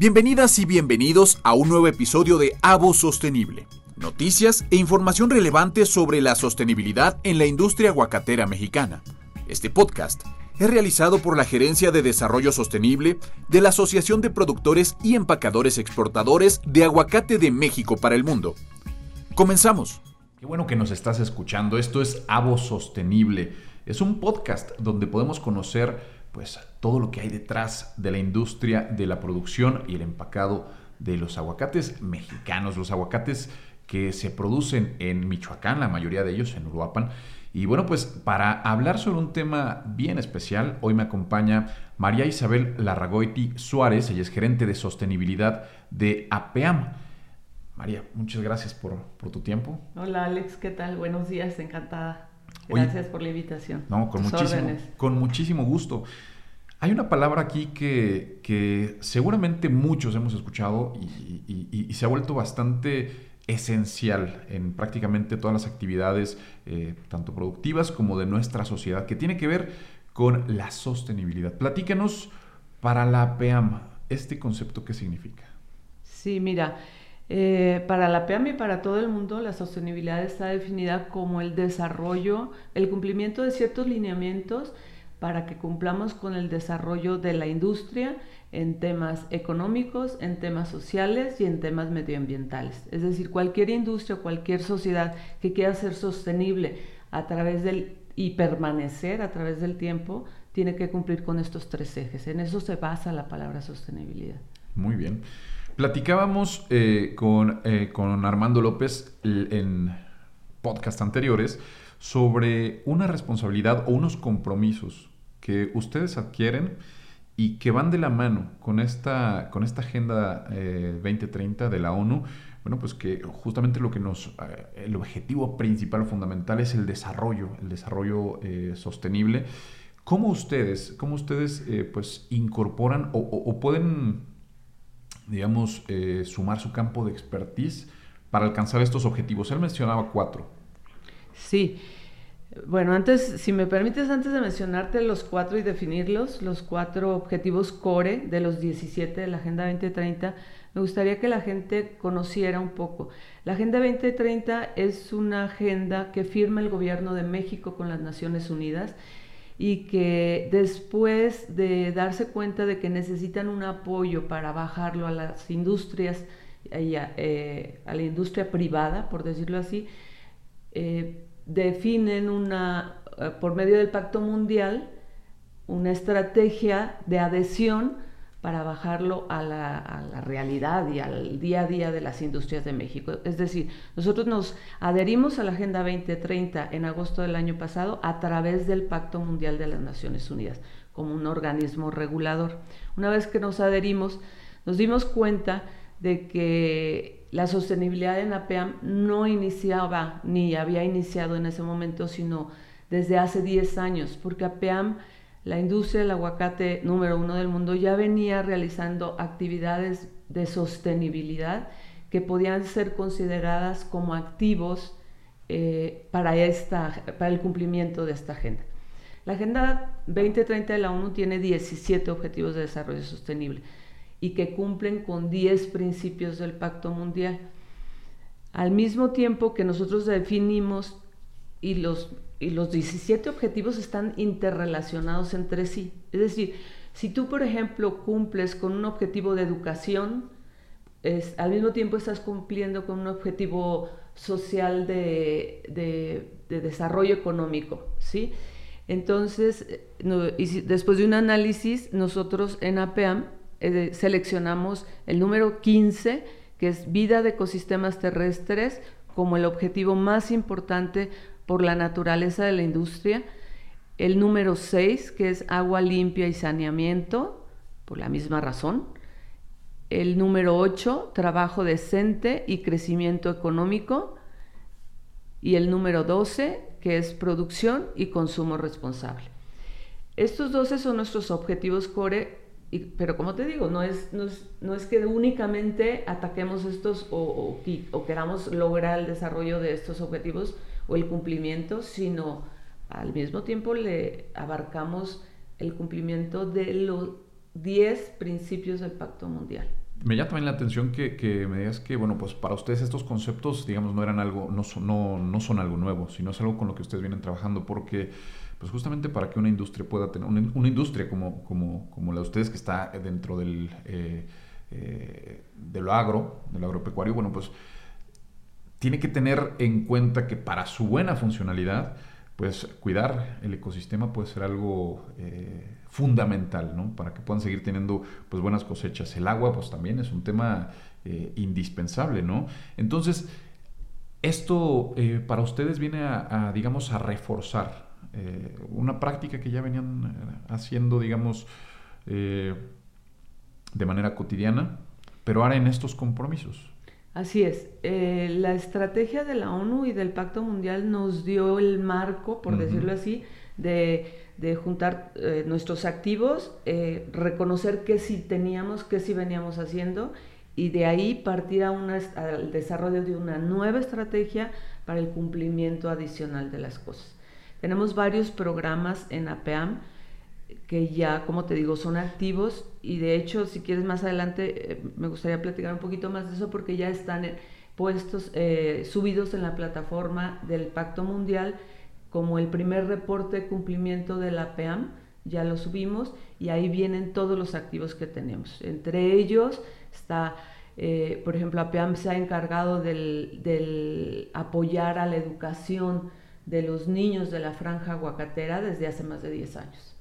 Bienvenidas y bienvenidos a un nuevo episodio de Avo Sostenible. Noticias e información relevante sobre la sostenibilidad en la industria aguacatera mexicana. Este podcast es realizado por la Gerencia de Desarrollo Sostenible de la Asociación de Productores y Empacadores Exportadores de Aguacate de México para el Mundo. Comenzamos. Qué bueno que nos estás escuchando. Esto es Avo Sostenible. Es un podcast donde podemos conocer pues todo lo que hay detrás de la industria de la producción y el empacado de los aguacates mexicanos, los aguacates que se producen en Michoacán, la mayoría de ellos en Uruapan. Y bueno, pues para hablar sobre un tema bien especial, hoy me acompaña María Isabel Larragoiti Suárez, ella es gerente de sostenibilidad de APEAM. María, muchas gracias por, tu tiempo. Hola Alex, ¿qué tal? Buenos días, encantada. Gracias por la invitación. No, con muchísimo, con muchísimo gusto. Hay una palabra aquí que, seguramente muchos hemos escuchado y, se ha vuelto bastante esencial en prácticamente todas las actividades, eh, tanto productivas como de nuestra sociedad, que tiene que ver con la sostenibilidad. Platícanos para la PEAM, este concepto, ¿qué significa? Sí, mira, eh, para la PEAM y para todo el mundo, la sostenibilidad está definida como el desarrollo, el cumplimiento de ciertos lineamientos para que cumplamos con el desarrollo de la industria en temas económicos, en temas sociales y en temas medioambientales. Es decir, cualquier industria, cualquier sociedad que quiera ser sostenible a través del y permanecer a través del tiempo, tiene que cumplir con estos tres ejes. En eso se basa la palabra sostenibilidad. Muy bien. Platicábamos eh, con, eh, con, Armando López en podcast anteriores sobre una responsabilidad o unos compromisos que ustedes adquieren y que van de la mano con esta, con esta Agenda 2030 eh, de la ONU. Bueno, pues que justamente lo que nos, el objetivo principal, fundamental, es el desarrollo, el desarrollo sostenible. ¿Cómo ustedes, cómo ustedes pues incorporan o pueden digamos, eh, sumar su campo de expertise para alcanzar estos objetivos? Él mencionaba cuatro. Sí. Bueno, antes, si me permites, antes de mencionarte los cuatro y definirlos, los cuatro objetivos core de los 17 de la Agenda 2030, me gustaría que la gente conociera un poco. La Agenda 2030 es una agenda que firma el gobierno de México con las Naciones Unidas y que después de darse cuenta de que necesitan un apoyo para bajarlo a las industrias, eh, a, la industria privada, por decirlo así, eh, definen una, eh, por medio del Pacto Mundial una estrategia de adhesión para bajarlo a la, realidad y al día a día de las industrias de México. Es decir, nosotros nos adherimos a la Agenda 2030 en agosto del año pasado a través del Pacto Mundial de las Naciones Unidas, como un organismo regulador. Una vez que nos adherimos, nos dimos cuenta de que la sostenibilidad en APEAM no iniciaba ni había iniciado en ese momento, sino desde hace 10 años, porque APEAM la industria del aguacate número uno del mundo ya venía realizando actividades de sostenibilidad que podían ser consideradas como activos eh, para, esta, para el cumplimiento de esta agenda. La Agenda 2030 de la ONU tiene 17 objetivos de desarrollo sostenible y que cumplen con 10 principios del Pacto Mundial. Al mismo tiempo que nosotros definimos y los y los 17 objetivos están interrelacionados entre sí. Es decir, si tú, por ejemplo, cumples con un objetivo de educación, es, al mismo tiempo estás cumpliendo con un objetivo social de, desarrollo económico, ¿sí? Entonces, y después de un análisis, nosotros en APEAM eh, seleccionamos el número 15, que es vida de ecosistemas terrestres, como el objetivo más importante por la naturaleza de la industria. El número 6, que es agua limpia y saneamiento, por la misma razón. El número 8, trabajo decente y crecimiento económico. Y el número 12, que es producción y consumo responsable. Estos 12 son nuestros objetivos core, pero como te digo, no es, no es, que únicamente ataquemos estos o, o queramos lograr el desarrollo de estos objetivos, o el cumplimiento, sino al mismo tiempo le abarcamos el cumplimiento de lo 10 principios del Pacto Mundial. Me llama también la atención que, me digas que, bueno, pues para ustedes estos conceptos, digamos, no eran algo, no son, no, no son algo nuevo, sino es algo con lo que ustedes vienen trabajando, porque, pues justamente para que una industria pueda tener, una, industria como, como, como, la de ustedes que está dentro del, eh, eh, agro, del agropecuario, bueno, pues tiene que tener en cuenta que para su buena funcionalidad, pues cuidar el ecosistema puede ser algo eh, fundamental, ¿no? Para que puedan seguir teniendo pues buenas cosechas. El agua pues también es un tema eh, indispensable, ¿no? Entonces, esto eh, para ustedes viene a, digamos, a reforzar una práctica que ya venían haciendo, digamos, de manera cotidiana, pero ahora en estos compromisos. Así es. Eh, la estrategia de la ONU y del Pacto Mundial nos dio el marco, por decirlo así, de, juntar eh, nuestros activos, eh, reconocer qué sí teníamos, qué sí veníamos haciendo y de ahí partir a una, al desarrollo de una nueva estrategia para el cumplimiento adicional de las cosas. Tenemos varios programas en APEAM que ya, como te digo, son activos y de hecho, si quieres más adelante, eh, me gustaría platicar un poquito más de eso porque ya están eh, puestos, eh, subidos en la plataforma del Pacto Mundial como el primer reporte de cumplimiento de la PEAM, ya lo subimos y ahí vienen todos los activos que tenemos. Entre ellos está, por ejemplo, APEAM se ha encargado del apoyar a la educación de los niños de la franja aguacatera desde hace más de 10 años.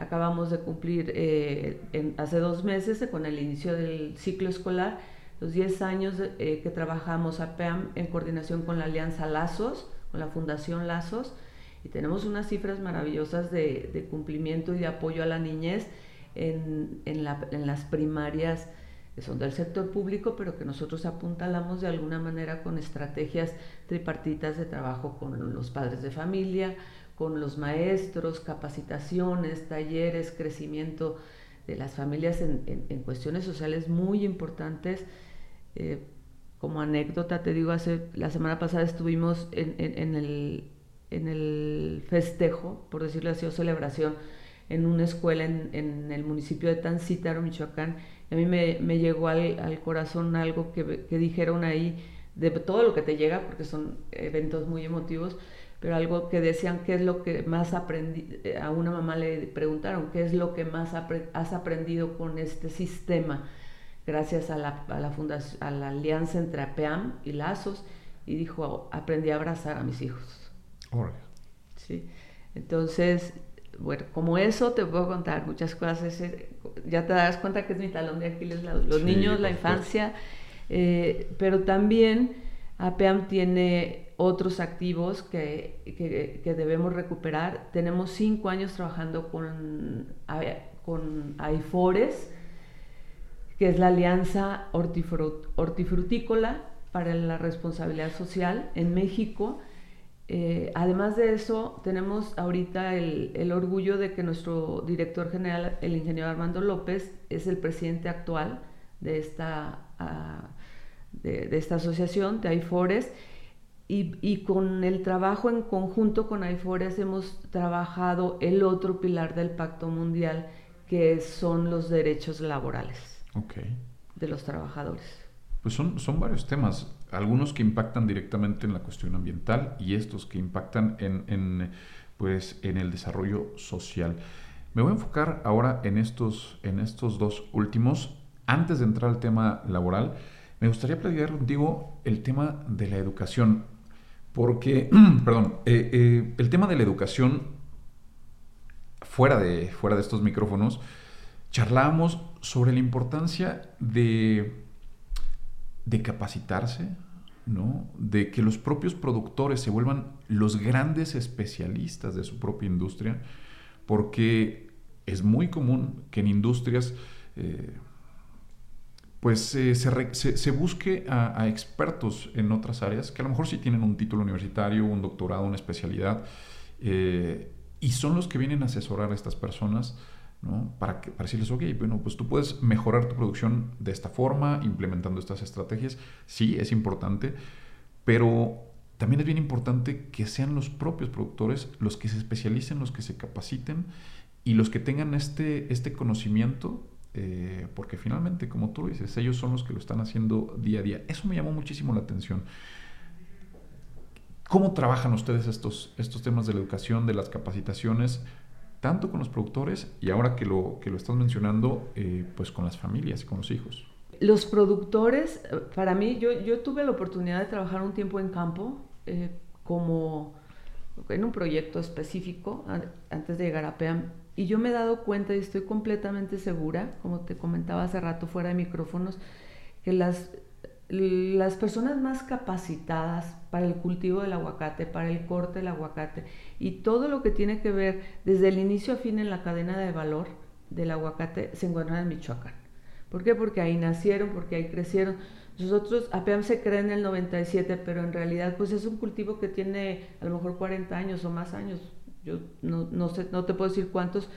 Acabamos de cumplir eh, hace dos meses con el inicio del ciclo escolar los 10 años eh, que trabajamos a PEAM en coordinación con la Alianza Lazos, con la Fundación Lazos, y tenemos unas cifras maravillosas de, cumplimiento y de apoyo a la niñez en, en, las primarias que son del sector público, pero que nosotros apuntalamos de alguna manera con estrategias tripartitas de trabajo con los padres de familia, con los maestros, capacitaciones, talleres, crecimiento de las familias en, cuestiones sociales muy importantes. Eh, como anécdota, te digo, hace, la semana pasada estuvimos en, el, en el festejo, por decirlo así, o celebración, en una escuela en, el municipio de Tancítaro, Michoacán. Y a mí me, llegó al, corazón algo que, que dijeron ahí, de todo lo que te llega, porque son eventos muy emotivos, pero algo que decían, ¿qué es lo que más aprendí? Eh, a una mamá le preguntaron, ¿qué es lo que más has aprendido con este sistema? Gracias a la, a la, fundación, a la alianza entre APEAM y Lazos, y dijo, aprendí a abrazar a mis hijos. Sí. Entonces, bueno, como eso te puedo contar muchas cosas. ya te das cuenta que es mi talón de Aquiles, los niños, la infancia, eh, pero también APEAM tiene otros activos que, que, debemos recuperar. Tenemos cinco años trabajando con, con AIFORES, que es la Alianza Hortifrutícola para la Responsabilidad Social en México. Eh, además de eso, tenemos ahorita el, el, orgullo de que nuestro director general, el ingeniero Armando López, es el presidente actual de esta, ah, de, de, esta asociación, de AIFORES, y, con el trabajo en conjunto con AIFORES hemos trabajado el otro pilar del Pacto Mundial, que son los derechos laborales de los trabajadores. Pues son, son varios temas, algunos que impactan directamente en la cuestión ambiental y estos que impactan en, en, pues, en el desarrollo social. Me voy a enfocar ahora en estos, en estos dos últimos. Antes de entrar al tema laboral, me gustaría platicar contigo el tema de la educación. Porque, perdón, eh, eh, el tema de la educación, fuera de, fuera de estos micrófonos, charlábamos sobre la importancia de, de capacitarse, ¿no? de que los propios productores se vuelvan los grandes especialistas de su propia industria, porque es muy común que en industrias... Eh, pues eh, se, busque a, expertos en otras áreas que a lo mejor sí tienen un título universitario, un doctorado, una especialidad, eh, y son los que vienen a asesorar a estas personas ¿no? para, que, para decirles, ok, bueno, pues tú puedes mejorar tu producción de esta forma, implementando estas estrategias, sí, es importante, pero también es bien importante que sean los propios productores los que se especialicen, los que se capaciten y los que tengan este, este conocimiento, eh, porque finalmente, como tú dices, ellos son los que lo están haciendo día a día. Eso me llamó muchísimo la atención. ¿Cómo trabajan ustedes estos, estos temas de la educación, de las capacitaciones, tanto con los productores y ahora que lo, que lo estás mencionando, eh, pues con las familias y con los hijos? Los productores, para mí, yo, yo tuve la oportunidad de trabajar un tiempo en campo eh, como en un proyecto específico antes de llegar a PEAM y yo me he dado cuenta y estoy completamente segura, como te comentaba hace rato fuera de micrófonos, que las, las personas más capacitadas para el cultivo del aguacate, para el corte del aguacate y todo lo que tiene que ver desde el inicio a fin en la cadena de valor del aguacate se encuentran en Michoacán. ¿Por qué? Porque ahí nacieron, porque ahí crecieron. Nosotros, apenas se cree en el 97, pero en realidad pues es un cultivo que tiene a lo mejor 40 años o más años, yo no, no, sé, no te puedo decir cuántos,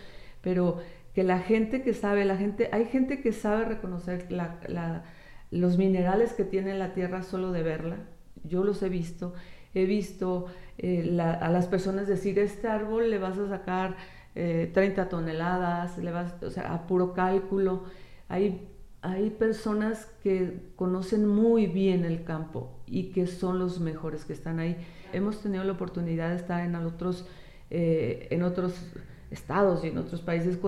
pero que la gente que sabe, la gente, hay gente que sabe reconocer la, los minerales que tiene la tierra solo de verla. Yo los he visto, he visto eh, a las personas decir, este árbol le vas a sacar 30 eh, toneladas, le vas, o sea, a puro cálculo. Hay, hay personas que conocen muy bien el campo y que son los mejores que están ahí. Hemos tenido la oportunidad de estar en otros eh, en otros estados y en otros países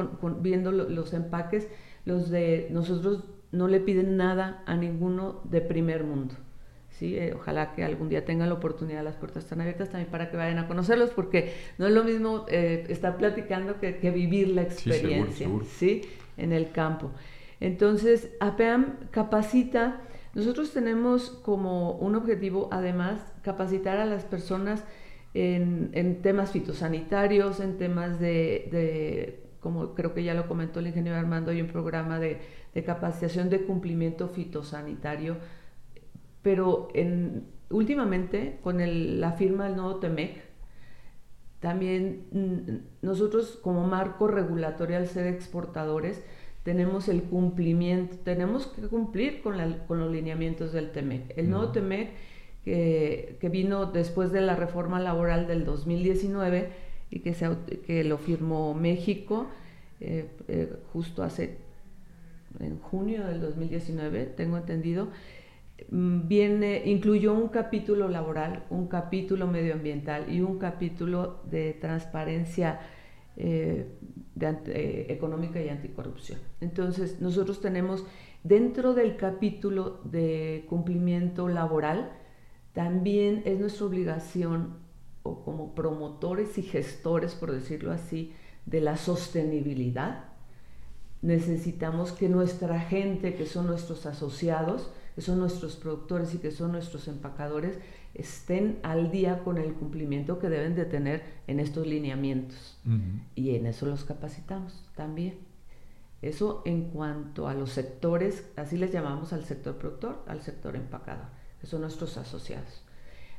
viendo los empaques, los de nosotros no le piden nada a ninguno de primer mundo. ¿sí? Eh, ojalá que algún día tengan la oportunidad, las puertas están abiertas también para que vayan a conocerlos, porque no es lo mismo eh, estar platicando que, vivir la experiencia sí, en el campo. Entonces, APEAM capacita, nosotros tenemos como un objetivo, además, capacitar a las personas en, temas fitosanitarios, en temas de, como creo que ya lo comentó el ingeniero Armando, hay un programa de, capacitación de cumplimiento fitosanitario, pero en, últimamente con la firma del nuevo TEMEC, también mm, nosotros como marco regulatorio al ser exportadores, tenemos el cumplimiento, tenemos que cumplir con, con los lineamientos del TEMEC. El nuevo TEMEC que, vino después de la reforma laboral del 2019 y que, se, que lo firmó México eh, eh, justo hace, en junio del 2019, tengo entendido, mm, viene, incluyó un capítulo laboral, un capítulo medioambiental y un capítulo de transparencia eh, económica y anticorrupción. Entonces, nosotros tenemos dentro del capítulo de cumplimiento laboral, también es nuestra obligación, o como promotores y gestores, por decirlo así, de la sostenibilidad, necesitamos que nuestra gente, que son nuestros asociados, que son nuestros productores y que son nuestros empacadores, estén al día con el cumplimiento que deben de tener en estos lineamientos. Y en eso los capacitamos también. Eso en cuanto a los sectores, así les llamamos al sector productor, al sector empacador son nuestros asociados.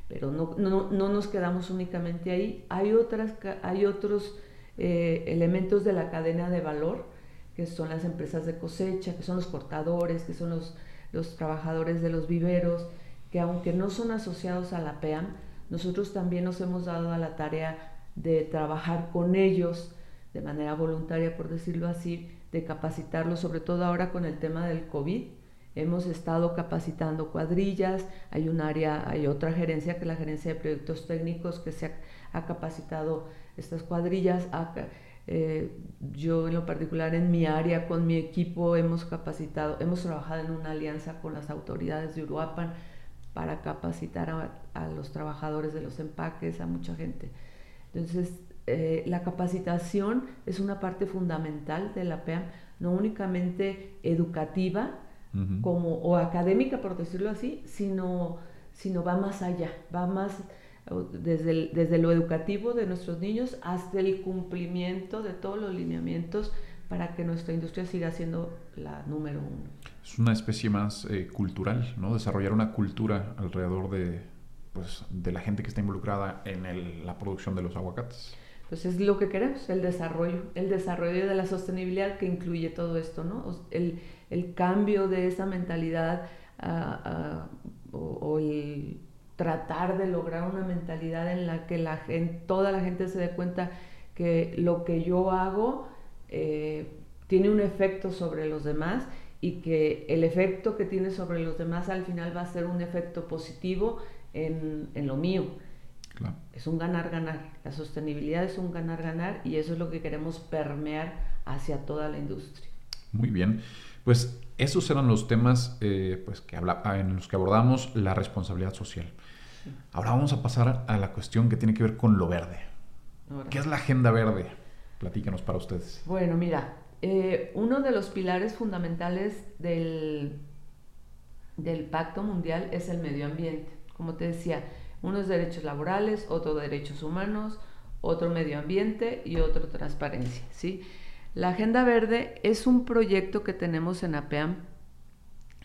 Pero no, no, no nos quedamos únicamente ahí, hay, otras, hay otros eh, elementos de la cadena de valor, que son las empresas de cosecha, que son los cortadores, que son los, los trabajadores de los viveros, que aunque no son asociados a la PEAM, nosotros también nos hemos dado a la tarea de trabajar con ellos de manera voluntaria, por decirlo así, de capacitarlos, sobre todo ahora con el tema del COVID, Hemos estado capacitando cuadrillas, hay un área, hay otra gerencia que es la gerencia de proyectos técnicos que se ha, capacitado estas cuadrillas. Eh, yo en lo particular en mi área con mi equipo hemos capacitado, hemos trabajado en una alianza con las autoridades de Uruapan para capacitar a, los trabajadores de los empaques, a mucha gente. Entonces, eh, la capacitación es una parte fundamental de la PEAM, no únicamente educativa, como, o académica, por decirlo así, sino, sino va más allá, va más desde, desde lo educativo de nuestros niños hasta el cumplimiento de todos los lineamientos para que nuestra industria siga siendo la número uno. Es una especie más eh, cultural, ¿no? Desarrollar una cultura alrededor de, pues, de la gente que está involucrada en la producción de los aguacates. Pues es lo que queremos, el desarrollo, el desarrollo de la sostenibilidad que incluye todo esto, ¿no? El, el cambio de esa mentalidad o, el tratar de lograr una mentalidad en la que la gente, toda la gente se dé cuenta que lo que yo hago eh, tiene un efecto sobre los demás y que el efecto que tiene sobre los demás al final va a ser un efecto positivo en, en lo mío. Es un ganar-ganar. La sostenibilidad es un ganar-ganar y eso es lo que queremos permear hacia toda la industria. Muy bien. Pues esos eran los temas eh, pues, que habla, ah, en los que abordamos la responsabilidad social. Ahora vamos a pasar a la cuestión que tiene que ver con lo verde. ¿Qué es la agenda verde? Platícanos para ustedes. Bueno, mira, eh, uno de los pilares fundamentales del, del Pacto Mundial es el medio ambiente. Como te decía, unos derechos laborales, otro derechos humanos, otro medio ambiente y otro transparencia. ¿sí? La Agenda Verde es un proyecto que tenemos en APEAM,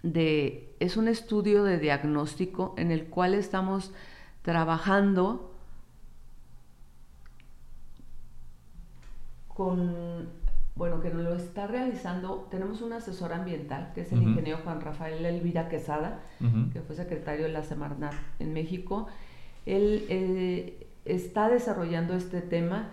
de, es un estudio de diagnóstico en el cual estamos trabajando con, bueno, que nos lo está realizando, tenemos un asesor ambiental, que es el ingeniero Juan Rafael Elvira Quesada, que fue secretario de la Semarnat en México. Él eh, está desarrollando este tema.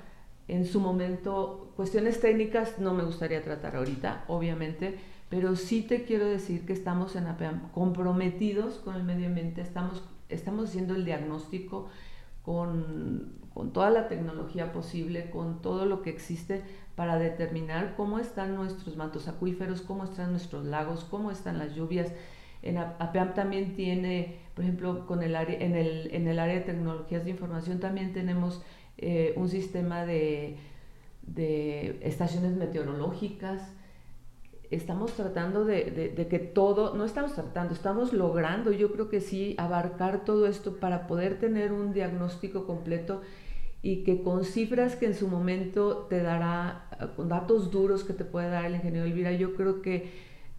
En su momento, cuestiones técnicas no me gustaría tratar ahorita, obviamente, pero sí te quiero decir que estamos en APEAM comprometidos con el medio ambiente, estamos, estamos haciendo el diagnóstico con, con toda la tecnología posible, con todo lo que existe para determinar cómo están nuestros mantos acuíferos, cómo están nuestros lagos, cómo están las lluvias, en APEAM también tiene, por ejemplo, con el área, en, el, en el área de tecnologías de información también tenemos eh, un sistema de, de, estaciones meteorológicas. Estamos tratando de, de, que todo, no estamos tratando, estamos logrando, yo creo que sí, abarcar todo esto para poder tener un diagnóstico completo y que con cifras que en su momento te dará, con datos duros que te puede dar el ingeniero Elvira, yo creo que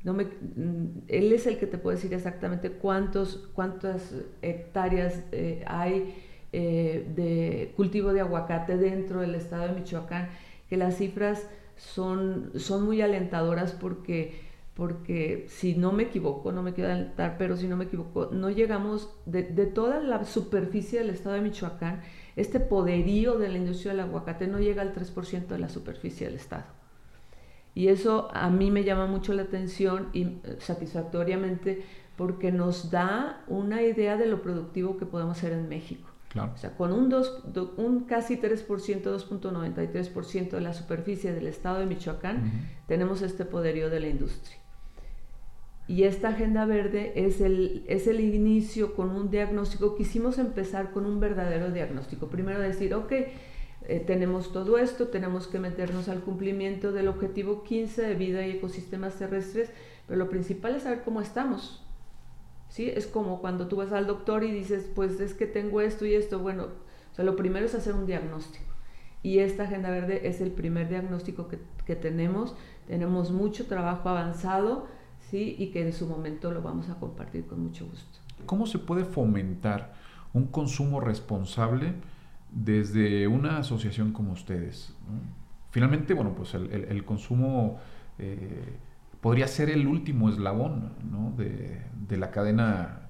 no me, mm, él es el que te puede decir exactamente cuántos, cuántas hectáreas eh, hay eh, de cultivo de aguacate dentro del estado de Michoacán, que las cifras son, son muy alentadoras porque, porque si no me equivoco, no me quiero alentar, pero si no me equivoco, no llegamos de, de toda la superficie del estado de Michoacán, este poderío de la industria del aguacate no llega al 3% de la superficie del estado. Y eso a mí me llama mucho la atención y eh, satisfactoriamente porque nos da una idea de lo productivo que podemos hacer en México. O sea, con un, dos, un casi 3%, 2.93% de la superficie del estado de Michoacán, tenemos este poderío de la industria. Y esta agenda verde es el, es el inicio con un diagnóstico. Quisimos empezar con un verdadero diagnóstico. Primero decir, ok, eh, tenemos todo esto, tenemos que meternos al cumplimiento del objetivo 15 de vida y ecosistemas terrestres, pero lo principal es saber cómo estamos. ¿Sí? Es como cuando tú vas al doctor y dices, pues es que tengo esto y esto. Bueno, lo primero es hacer un diagnóstico. Y esta Agenda Verde es el primer diagnóstico que, que tenemos. Tenemos mucho trabajo avanzado, ¿sí? Y que en su momento lo vamos a compartir con mucho gusto. ¿Cómo se puede fomentar un consumo responsable? desde una asociación como ustedes. Finalmente, bueno, pues el, consumo eh, podría ser el último eslabón de, la cadena,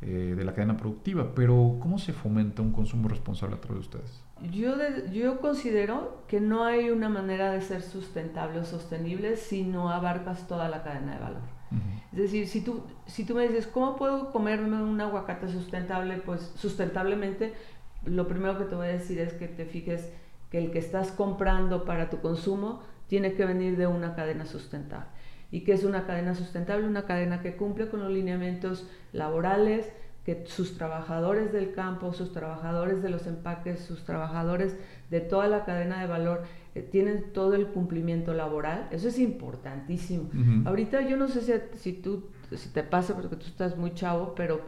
eh, de la cadena productiva, pero ¿cómo se fomenta un consumo responsable a través de ustedes? Yo, yo considero que no hay una manera de ser sustentable o sostenible si no abarcas toda la cadena de valor. Es decir, si tú, si tú me dices, ¿cómo puedo comerme un aguacate sustentable? Pues sustentablemente lo primero que te voy a decir es que te fijes que el que estás comprando para tu consumo tiene que venir de una cadena sustentable. ¿Y qué es una cadena sustentable? Una cadena que cumple con los lineamientos laborales, que sus trabajadores del campo, sus trabajadores de los empaques, sus trabajadores de toda la cadena de valor eh, tienen todo el cumplimiento laboral. Eso es importantísimo. Ahorita yo no sé si, si, tú, si te pasa porque tú estás muy chavo, pero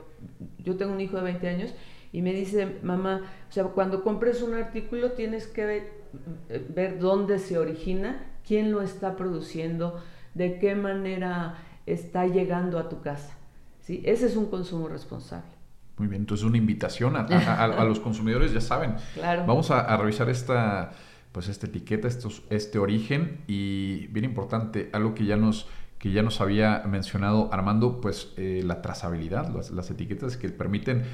yo tengo un hijo de 20 años y me dice, mamá, o sea, cuando compres un artículo tienes que ver, dónde se origina, quién lo está produciendo, de qué manera está llegando a tu casa. ¿sí? Ese es un consumo responsable. Muy bien, entonces una invitación a, los consumidores, ya saben. Claro. Vamos a, revisar esta, pues esta etiqueta, estos, este origen y bien importante, algo que ya nos que ya nos había mencionado Armando, pues eh, la trazabilidad, las, las, etiquetas que permiten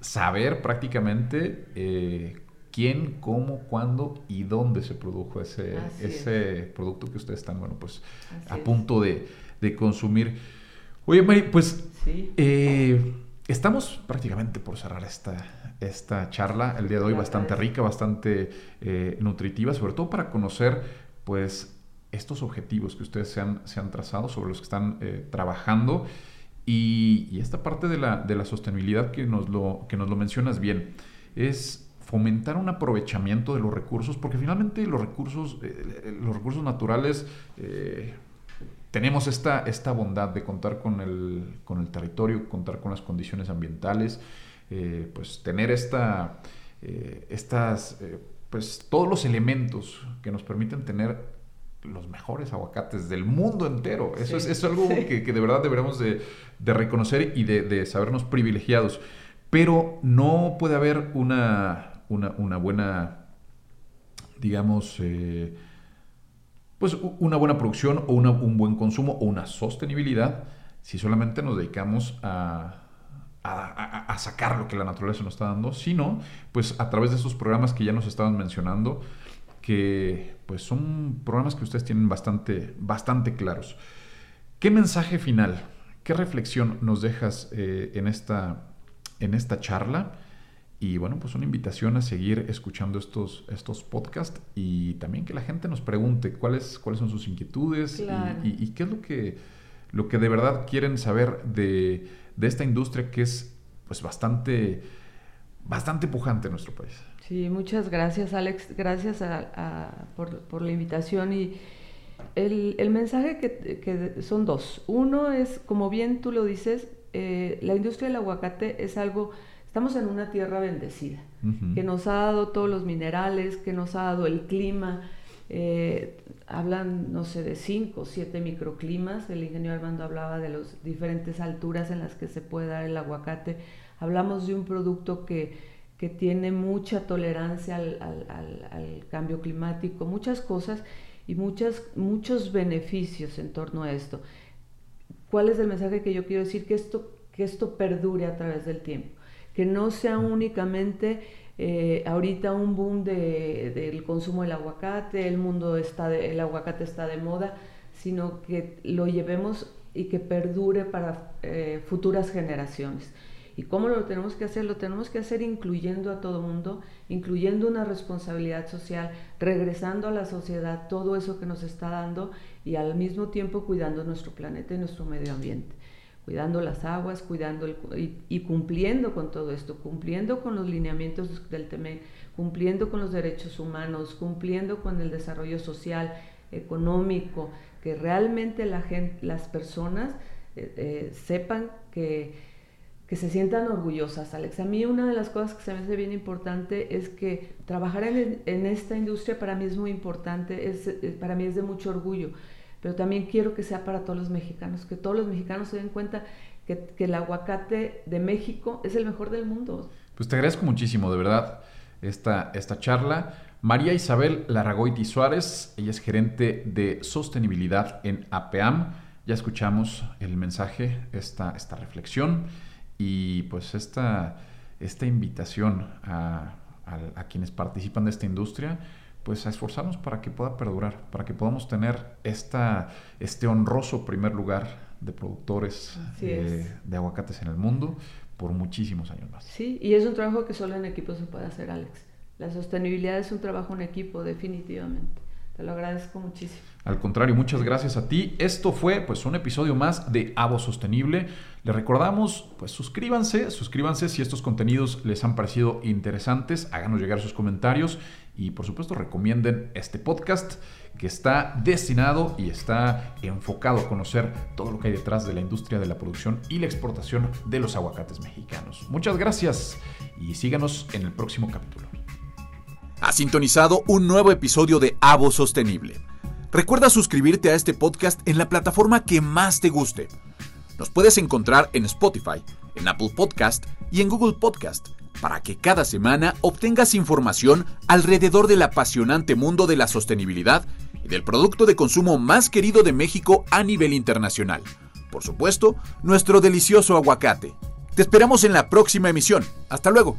saber prácticamente eh, quién, cómo, cuándo y dónde se produjo ese, ese producto que ustedes están, bueno, pues a punto de, consumir. Oye, Mari, pues eh, estamos prácticamente por cerrar esta, esta charla. El día de hoy, bastante rica, bastante eh, nutritiva, sobre todo para conocer, pues, estos objetivos que ustedes se han, se han trazado, sobre los que están eh, trabajando. Y, esta parte de la, de la, sostenibilidad que nos, lo, que nos lo mencionas bien, es fomentar un aprovechamiento de los recursos, porque finalmente los recursos, eh, los recursos naturales, eh, tenemos esta, esta bondad de contar con el, con el territorio, contar con las condiciones ambientales, eh, pues tener esta, estas, pues todos los elementos que nos permiten tener los mejores aguacates del mundo entero. Eso es, algo que, de verdad deberíamos de, reconocer y de, de sabernos privilegiados. Pero no puede haber una, una, buena, digamos, eh, pues una buena producción o un buen consumo o una sostenibilidad si solamente nos dedicamos a, a, sacar lo que la naturaleza nos está dando, sino pues a través de esos programas que ya nos estaban mencionando, que pues son programas que ustedes tienen bastante, bastante claros. ¿Qué mensaje final, qué reflexión nos dejas eh, en, esta, en esta charla? Y bueno, pues una invitación a seguir escuchando estos, estos podcasts y también que la gente nos pregunte cuáles, cuáles son sus inquietudes y, qué es lo que, lo que de verdad quieren saber de, esta industria que es pues bastante, bastante pujante en nuestro país. Sí, muchas gracias Alex, gracias por, la invitación y el, mensaje que, son dos. Uno es, como bien tú lo dices, eh, la industria del aguacate es algo Estamos en una tierra bendecida, que nos ha dado todos los minerales, que nos ha dado el clima. Eh, hablan, no sé, de cinco o siete microclimas. El ingeniero Armando hablaba de las diferentes alturas en las que se puede dar el aguacate. Hablamos de un producto que, que tiene mucha tolerancia al, al, cambio climático, muchas cosas y muchas, muchos beneficios en torno a esto. ¿Cuál es el mensaje que yo quiero decir? Que esto, que esto perdure a través del tiempo que no sea únicamente eh, ahorita un boom del consumo del aguacate, el mundo está el aguacate está de moda, sino que lo llevemos y que perdure para eh, futuras generaciones. ¿Y cómo lo tenemos que hacer? Lo tenemos que hacer incluyendo a todo mundo, incluyendo una responsabilidad social, regresando a la sociedad todo eso que nos está dando y al mismo tiempo cuidando nuestro planeta y nuestro medio ambiente cuidando las aguas, cuidando y, cumpliendo con todo esto, cumpliendo con los lineamientos del TME, cumpliendo con los derechos humanos, cumpliendo con el desarrollo social, económico, que realmente las personas eh, eh, sepan que, que se sientan orgullosas. Alex, a mí una de las cosas que se me hace bien importante es que trabajar en, en esta industria para mí es muy importante, es, para mí es de mucho orgullo pero también quiero que sea para todos los mexicanos, que todos los mexicanos se den cuenta que, el aguacate de México es el mejor del mundo. Pues te agradezco muchísimo, de verdad, esta, esta charla. María Isabel Larragoiti Suárez, ella es gerente de sostenibilidad en APEAM. Ya escuchamos el mensaje, esta, esta reflexión y pues esta, esta invitación a, a quienes participan de esta industria pues a esforzarnos para que pueda perdurar, para que podamos tener esta, este honroso primer lugar de productores eh, de aguacates en el mundo por muchísimos años más. Sí, y es un trabajo que solo en equipo se puede hacer, Alex. La sostenibilidad es un trabajo en equipo, definitivamente. Te lo agradezco muchísimo. Al contrario, muchas gracias a ti. Esto fue pues un episodio más de Avo Sostenible. Les recordamos, pues suscríbanse, suscríbanse si estos contenidos les han parecido interesantes, háganos llegar sus comentarios y por supuesto recomienden este podcast que está destinado y está enfocado a conocer todo lo que hay detrás de la industria de la producción y la exportación de los aguacates mexicanos. Muchas gracias y síganos en el próximo capítulo. Ha sintonizado un nuevo episodio de Avo Sostenible. Recuerda suscribirte a este podcast en la plataforma que más te guste. Nos puedes encontrar en Spotify, en Apple Podcast y en Google Podcast para que cada semana obtengas información alrededor del apasionante mundo de la sostenibilidad y del producto de consumo más querido de México a nivel internacional. Por supuesto, nuestro delicioso aguacate. Te esperamos en la próxima emisión. Hasta luego.